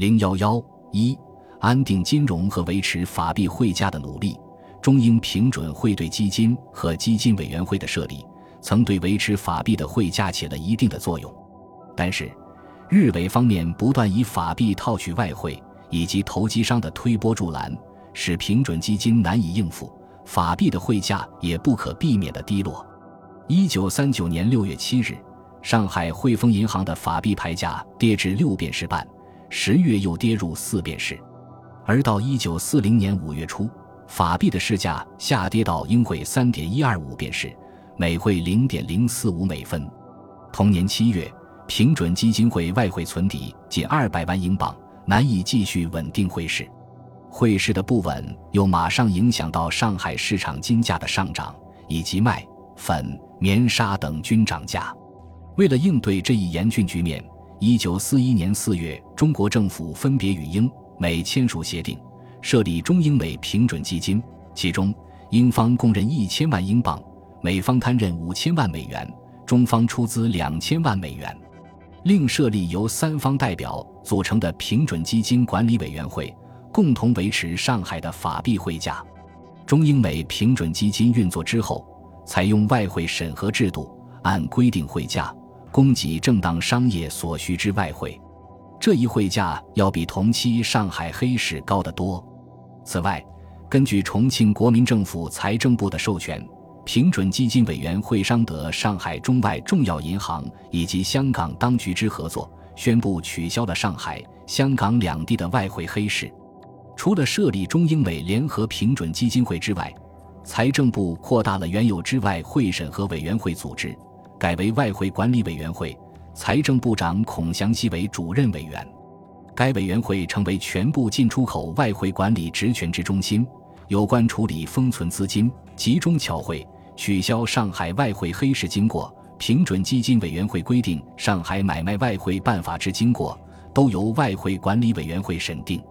零幺幺一，安定金融和维持法币汇价的努力。中英平准汇兑基金和基金委员会的设立，曾对维持法币的汇价起了一定的作用。但是，日伪方面不断以法币套取外汇，以及投机商的推波助澜，使平准基金难以应付，法币的汇价也不可避免的低落。一九三九年六月七日，上海汇丰银行的法币牌价跌至六便士半，十月又跌入四便士，而到一九四零年五月初。法币的市价下跌到英汇三点一二五便士，每汇零点零四五美分。同年七月，平准基金会外汇存底近二百万英镑，难以继续稳定汇市。汇市的不稳又马上影响到上海市场金价的上涨，以及麦、粉、棉纱等均涨价。为了应对这一严峻局面，一九四一年四月，中国政府分别与英、美签署协定。设立中英美平准基金，其中英方供认一千万英镑，美方摊认五千万美元，中方出资两千万美元。另设立由三方代表组成的平准基金管理委员会，共同维持上海的法币汇价。中英美平准基金运作之后，采用外汇审核制度，按规定汇价，供给正当商业所需之外汇。这一汇价要比同期上海黑市高得多。此外，根据重庆国民政府财政部的授权，平准基金委员会商得上海中外重要银行以及香港当局之合作，宣布取消了上海、香港两地的外汇黑市。除了设立中英美联合平准基金会之外，财政部扩大了原有之外汇审核委员会组织，改为外汇管理委员会，财政部长孔祥熙为主任委员。该委员会成为全部进出口外汇管理职权之中心，有关处理封存资金、集中侨汇、取消上海外汇黑市经过、平准基金委员会规定上海买卖外汇办法之经过，都由外汇管理委员会审定。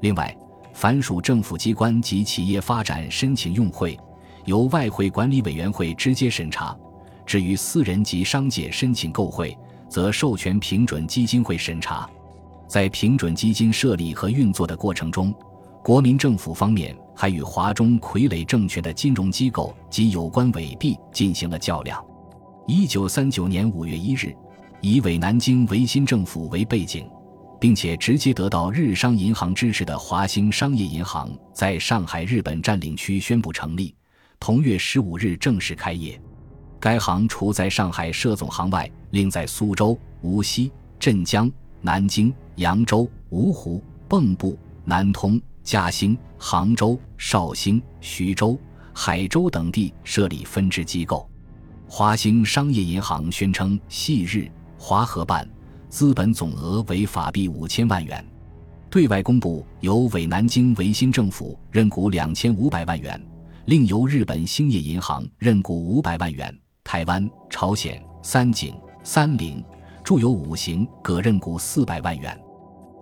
另外，凡属政府机关及企业发展申请用汇，由外汇管理委员会直接审查；至于私人及商界申请购汇，则授权平准基金会审查。在平准基金设立和运作的过程中，国民政府方面还与华中傀儡政权的金融机构及有关伪币进行了较量。一九三九年五月一日，以伪南京维新政府为背景，并且直接得到日商银行支持的华兴商业银行在上海日本占领区宣布成立，同月十五日正式开业。该行除在上海设总行外，另在苏州、无锡、镇江。南京、扬州、芜湖、蚌埠、南通、嘉兴、杭州、绍兴、徐州、海州等地设立分支机构。华兴商业银行宣称系日华合办，资本总额为法币五千万元，对外公布由伪南京维新政府认股两千五百万元，另由日本兴业银行认股五百万元，台湾、朝鲜、三井、三菱。著有五行各认股四百万元，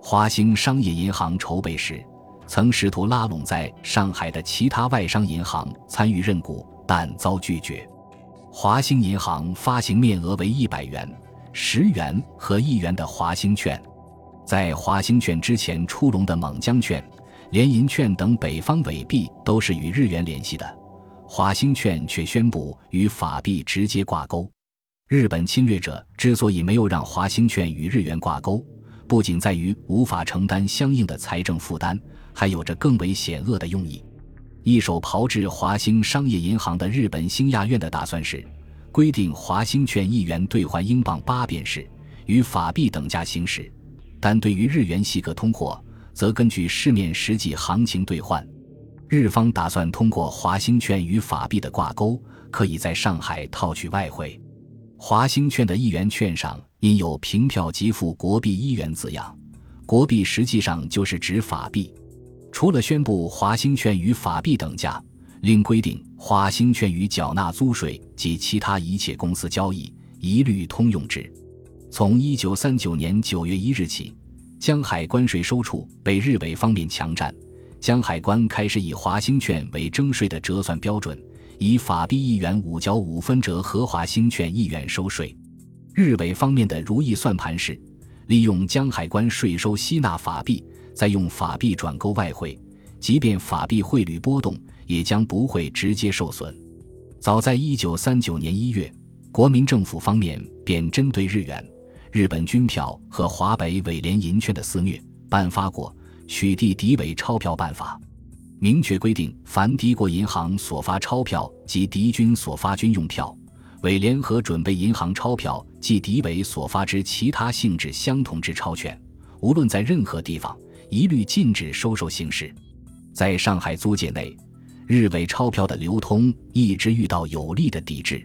华兴商业银行筹备时，曾试图拉拢在上海的其他外商银行参与认股，但遭拒绝。华兴银行发行面额为一百元、十元和一元的华兴券，在华兴券之前出笼的蒙江券、联银券等北方伪币都是与日元联系的，华兴券却宣布与法币直接挂钩。日本侵略者之所以没有让华兴券与日元挂钩，不仅在于无法承担相应的财政负担，还有着更为险恶的用意。一手炮制华兴商业银行的日本兴亚院的打算是，规定华兴券一元兑换英镑八便士，与法币等价行使；但对于日元细个通货，则根据市面实际行情兑换。日方打算通过华兴券与法币的挂钩，可以在上海套取外汇。华兴券的一元券上印有“凭票即付国币一元”字样，国币实际上就是指法币。除了宣布华兴券与法币等价，另规定华兴券与缴纳租税及其他一切公司交易一律通用之。从一九三九年九月一日起，江海关税收处被日伪方面强占，江海关开始以华兴券为征税的折算标准。以法币一元五角五分折和华兴券一元收税，日伪方面的如意算盘是：利用江海关税收吸纳法币，再用法币转购外汇，即便法币汇率波动，也将不会直接受损。早在一九三九年一月，国民政府方面便针对日元、日本军票和华北伪联银券的肆虐，颁发过《取缔敌伪钞票办法》，明确规定，凡敌国银行所发钞票及敌军所发军用票。伪联合准备银行钞票即敌伪所发之其他性质相同之钞券，无论在任何地方，一律禁止收受行使。在上海租界内，日伪钞票的流通一直遇到有力的抵制。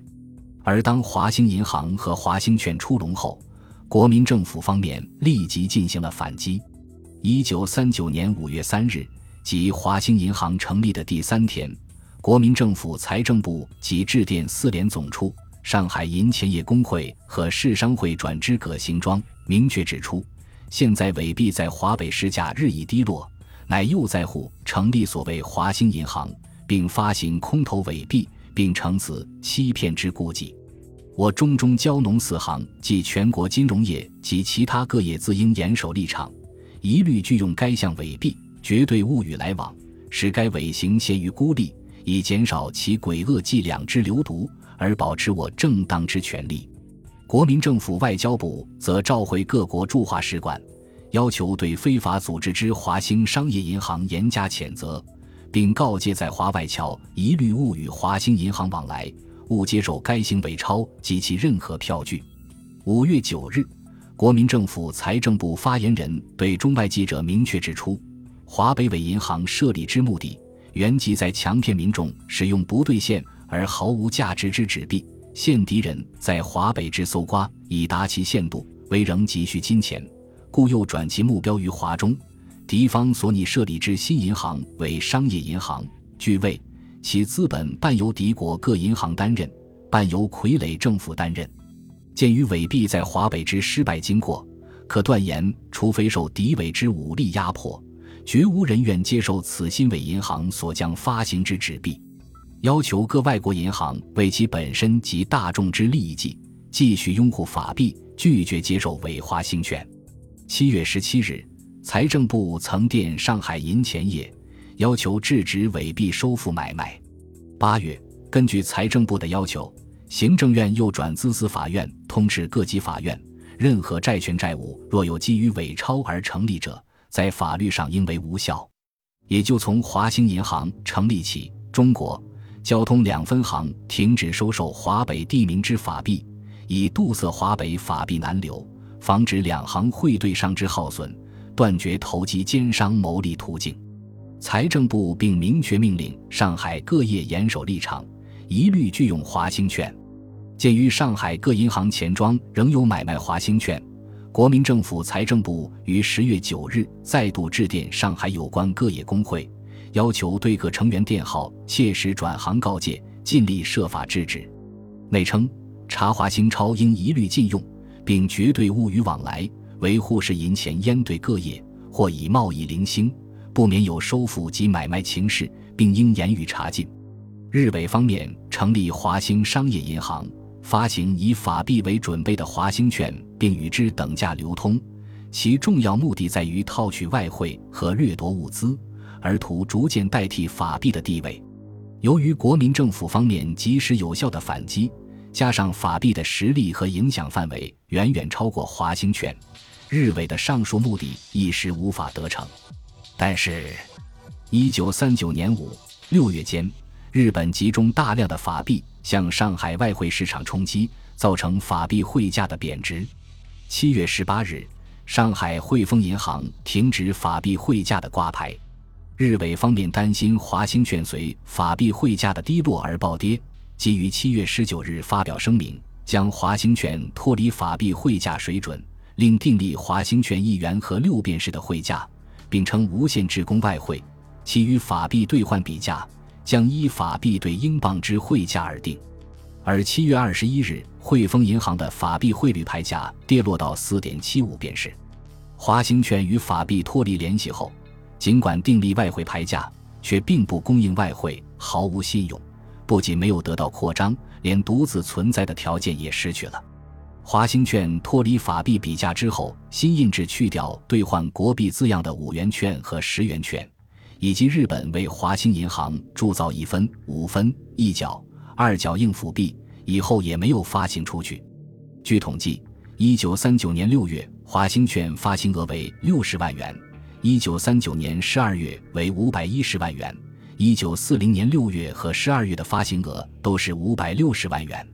而当华兴银行和华兴券出笼后，国民政府方面立即进行了反击。一九三九年五月三日，即华兴银行成立的第三天，国民政府财政部即致电四联总处。上海银钱业工会和市商会转支葛行庄，明确指出，现在伪币在华北市价日益低落，乃又在乎成立所谓华兴银行，并发行空头伪币，并乘此欺骗之故计。我中中交农四行及全国金融业及其他各业自应严守立场，一律拒用该项伪币，绝对勿与来往，使该伪行陷于孤立，以减少其诡恶伎俩之流毒。而保持我正当之权利，国民政府外交部则召回各国驻华使馆，要求对非法组织之华兴商业银行严加谴责，并告诫在华外侨一律勿与华兴银行往来，勿接受该行伪钞及其任何票据。五月九日，国民政府财政部发言人对中外记者明确指出，华北伪银行设立之目的，原即在强骗民众使用不兑现。而毫无价值之纸币，现敌人在华北之搜刮，以达其限度，为仍急需金钱，故又转其目标于华中。敌方所拟设立之新银行为商业银行，据谓其资本半由敌国各银行担任，半由傀儡政府担任。鉴于伪币在华北之失败经过，可断言，除非受敌伪之武力压迫，绝无人愿接受此新伪银行所将发行之纸币。要求各外国银行为其本身及大众之利益计，继续拥护法币，拒绝接受伪华兴券。七月十七日，财政部曾电上海银钱业，要求制止伪币收付买卖。八月，根据财政部的要求，行政院又转资司法院通知各级法院，任何债权债务若有基于伪钞而成立者，在法律上应为无效。也就从华兴银行成立起，中国。交通两分行停止收受华北地名之法币，以堵塞华北法币南流，防止两行汇兑上之耗损，断绝投机奸商牟利途径。财政部并明确命令上海各业严守立场，一律拒用华兴券。鉴于上海各银行钱庄仍有买卖华兴券，国民政府财政部于十月九日再度致电上海有关各业工会。要求对各成员电号切实转行告诫，尽力设法制止。内称查华兴钞应一律禁用，并绝对勿与往来，维护是银钱烟对各业或以贸易零星，不免有收付及买卖情事，并应严予查禁。日伪方面成立华兴商业银行，发行以法币为准备的华兴券，并与之等价流通，其重要目的在于套取外汇和掠夺物资。而图逐渐代替法币的地位。由于国民政府方面及时有效的反击，加上法币的实力和影响范围远远超过华兴券，日伪的上述目的一时无法得逞。但是，一九三九年五六月间，日本集中大量的法币向上海外汇市场冲击，造成法币汇价的贬值。七月十八日，上海汇丰银行停止法币汇价的挂牌。日伪方面担心华兴券随法币汇价的低落而暴跌，即于七月十九日发表声明，将华兴券脱离法币汇价水准，另订立华兴券一元和六便士的汇价，并称无限制供外汇，其余法币兑换比价将依法币对英镑之汇价而定。而七月二十一日，汇丰银行的法币汇率牌价跌落到四点七五便士，华兴券与法币脱离联系后。尽管订立外汇牌价，却并不供应外汇，毫无信用。不仅没有得到扩张，连独自存在的条件也失去了。华兴券脱离法币比价之后，新印制去掉兑换国币字样的五元券和十元券，以及日本为华兴银行铸造一分、五分、一角、二角硬辅币，以后也没有发行出去。据统计，一九三九年六月，华兴券发行额为六十万元；一九三九年十二月为五百一十万元；一九四零年六月和十二月的发行额都是五百六十万元。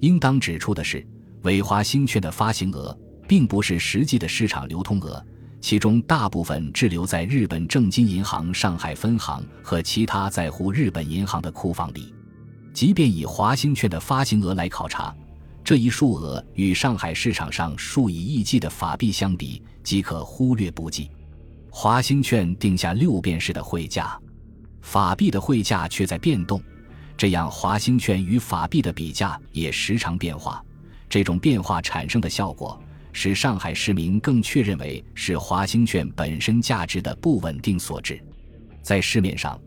应当指出的是。伪华兴券的发行额并不是实际的市场流通额，其中大部分滞留在日本正金银行上海分行和其他在沪日本银行的库房里。即便以华兴券的发行额来考察，这一数额与上海市场上数以亿计的法币相比，即可忽略不计。华兴券定下六便士的汇价，法币的汇价却在变动，这样华兴券与法币的比价也时常变化。这种变化产生的效果，使上海市民更确认为是华兴券本身价值的不稳定所致。在市面上，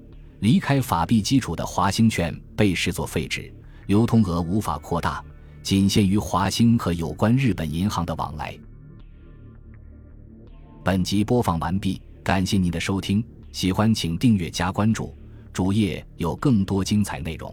离开法币基础的华兴券被视作废纸，流通额无法扩大，仅限于华兴和有关日本银行的往来。本集播放完毕，感谢您的收听，喜欢请订阅加关注，主页有更多精彩内容。